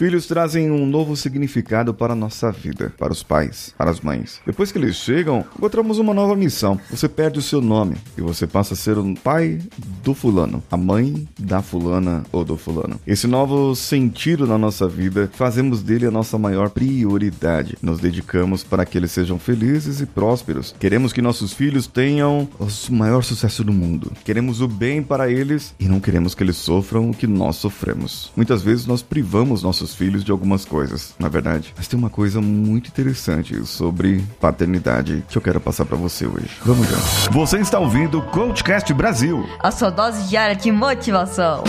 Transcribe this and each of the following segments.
Filhos trazem um novo significado para a nossa vida, para os pais, para as mães. Depois que eles chegam, encontramos uma nova missão. Você perde o seu nome e você passa a ser o pai do fulano, a mãe da fulana ou do fulano. Esse novo sentido na nossa vida, fazemos dele a nossa maior prioridade. Nos dedicamos para que eles sejam felizes e prósperos. Queremos que nossos filhos tenham o maior sucesso do mundo. Queremos o bem para eles e não queremos que eles sofram o que nós sofremos. Muitas vezes nós privamos nossos filhos de algumas coisas, na verdade. Mas tem uma coisa muito interessante sobre paternidade que eu quero passar para você hoje. Vamos lá. Você está ouvindo o Coachcast Brasil. A sua dose diária de motivação.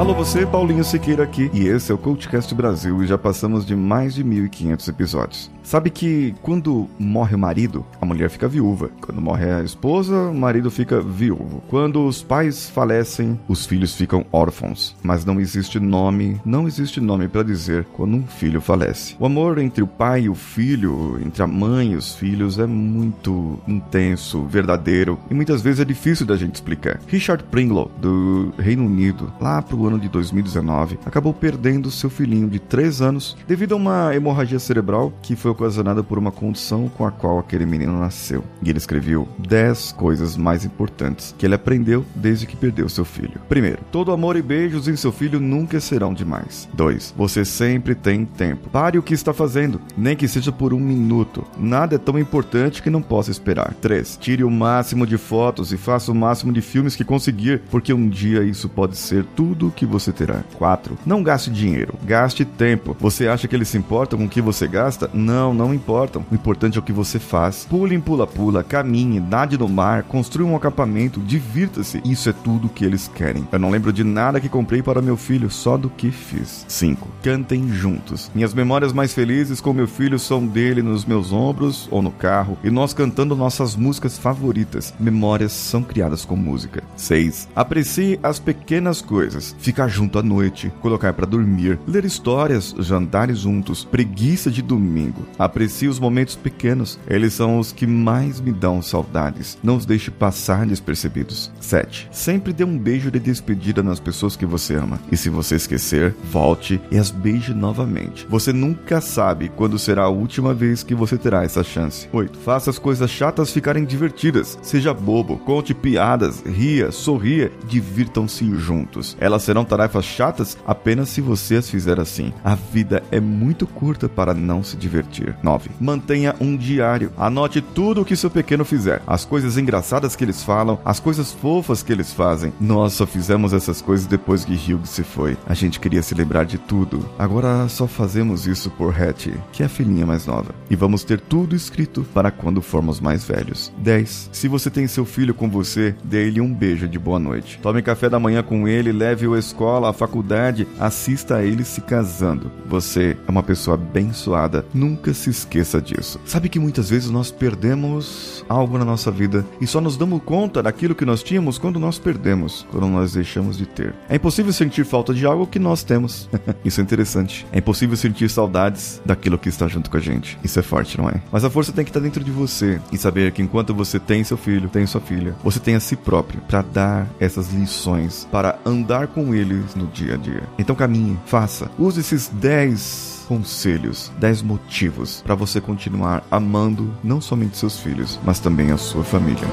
Alô você, Paulinho Siqueira aqui, e esse é o Coachcast Brasil e já passamos de mais de 1500 episódios. Sabe que quando morre o marido, a mulher fica viúva. Quando morre a esposa, o marido fica viúvo. Quando os pais falecem, os filhos ficam órfãos. Mas não existe nome, não existe nome para dizer quando um filho falece. O amor entre o pai e o filho, entre a mãe e os filhos é muito intenso, verdadeiro e muitas vezes é difícil da gente explicar. Richard Pringlow, do Reino Unido, lá pro ano de 2019, acabou perdendo seu filhinho de 3 anos devido a uma hemorragia cerebral que foi ocasionada por uma condição com a qual aquele menino nasceu. E ele escreveu 10 coisas mais importantes que ele aprendeu desde que perdeu seu filho. Primeiro, todo amor e beijos em seu filho nunca serão demais. 2. Você sempre tem tempo. Pare o que está fazendo, nem que seja por um minuto. Nada é tão importante que não possa esperar. 3. Tire o máximo de fotos e faça o máximo de filmes que conseguir, porque um dia isso pode ser tudo o que você terá. 4. Não gaste dinheiro, gaste tempo. Você acha que eles se importam com o que você gasta? Não não, importam. O importante é o que você faz. Pule em pula-pula, caminhe, nade no mar, construa um acampamento, divirta-se. Isso é tudo que eles querem. Eu não lembro de nada que comprei para meu filho, só do que fiz. 5. Cantem juntos. Minhas memórias mais felizes com meu filho são dele nos meus ombros ou no carro e nós cantando nossas músicas favoritas. Memórias são criadas com música. 6. Aprecie as pequenas coisas. Ficar junto à noite, colocar para dormir, ler histórias, jantares juntos, preguiça de domingo. Aprecie os momentos pequenos, eles são os que mais me dão saudades. Não os deixe passar despercebidos. 7. Sempre dê um beijo de despedida nas pessoas que você ama. E se você esquecer, volte e as beije novamente. Você nunca sabe quando será a última vez que você terá essa chance. 8. Faça as coisas chatas ficarem divertidas. Seja bobo, conte piadas, ria, sorria, divirtam-se juntos. Elas serão tarefas chatas apenas se você as fizer assim. A vida é muito curta para não se divertir. 9. Mantenha um diário. Anote tudo o que seu pequeno fizer. As coisas engraçadas que eles falam, as coisas fofas que eles fazem. Nós só fizemos essas coisas depois que Hugh se foi. A gente queria se lembrar de tudo. Agora só fazemos isso por Hattie, que é a filhinha mais nova. E vamos ter tudo escrito para quando formos mais velhos. 10. Se você tem seu filho com você, dê-lhe um beijo de boa noite. Tome café da manhã com ele, leve-o à escola, à faculdade, assista a ele se casando. Você é uma pessoa abençoada. Nunca se esqueça disso. Sabe que muitas vezes nós perdemos algo na nossa vida e só nos damos conta daquilo que nós tínhamos quando nós perdemos, quando nós deixamos de ter. É impossível sentir falta de algo que nós temos. Isso é interessante. É impossível sentir saudades daquilo que está junto com a gente. Isso é forte, não é? Mas a força tem que estar dentro de você e saber que enquanto você tem seu filho, tem sua filha, você tem a si próprio para dar essas lições, para andar com eles no dia a dia. Então caminhe, faça. Use esses 10 conselhos, 10 motivos para você continuar amando não somente seus filhos, mas também a sua família.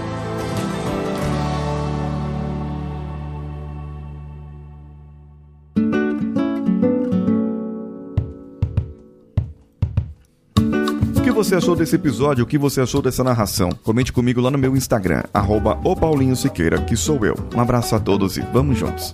O que você achou desse episódio? O que você achou dessa narração? Comente comigo lá no meu Instagram, arroba Paulinho Siqueira, que sou eu. Um abraço a todos e vamos juntos.